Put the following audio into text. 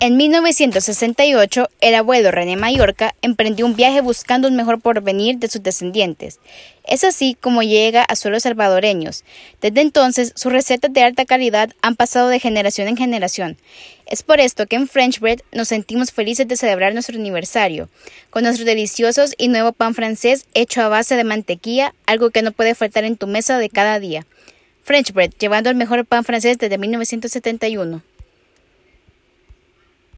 En 1968, el abuelo René Mallorca emprendió un viaje buscando un mejor porvenir de sus descendientes. Es así como llega a suelos salvadoreños. Desde entonces, sus recetas de alta calidad han pasado de generación en generación. Es por esto que en French Bread nos sentimos felices de celebrar nuestro aniversario, con nuestros deliciosos y nuevo pan francés hecho a base de mantequilla, algo que no puede faltar en tu mesa de cada día. French Bread, llevando el mejor pan francés desde 1971.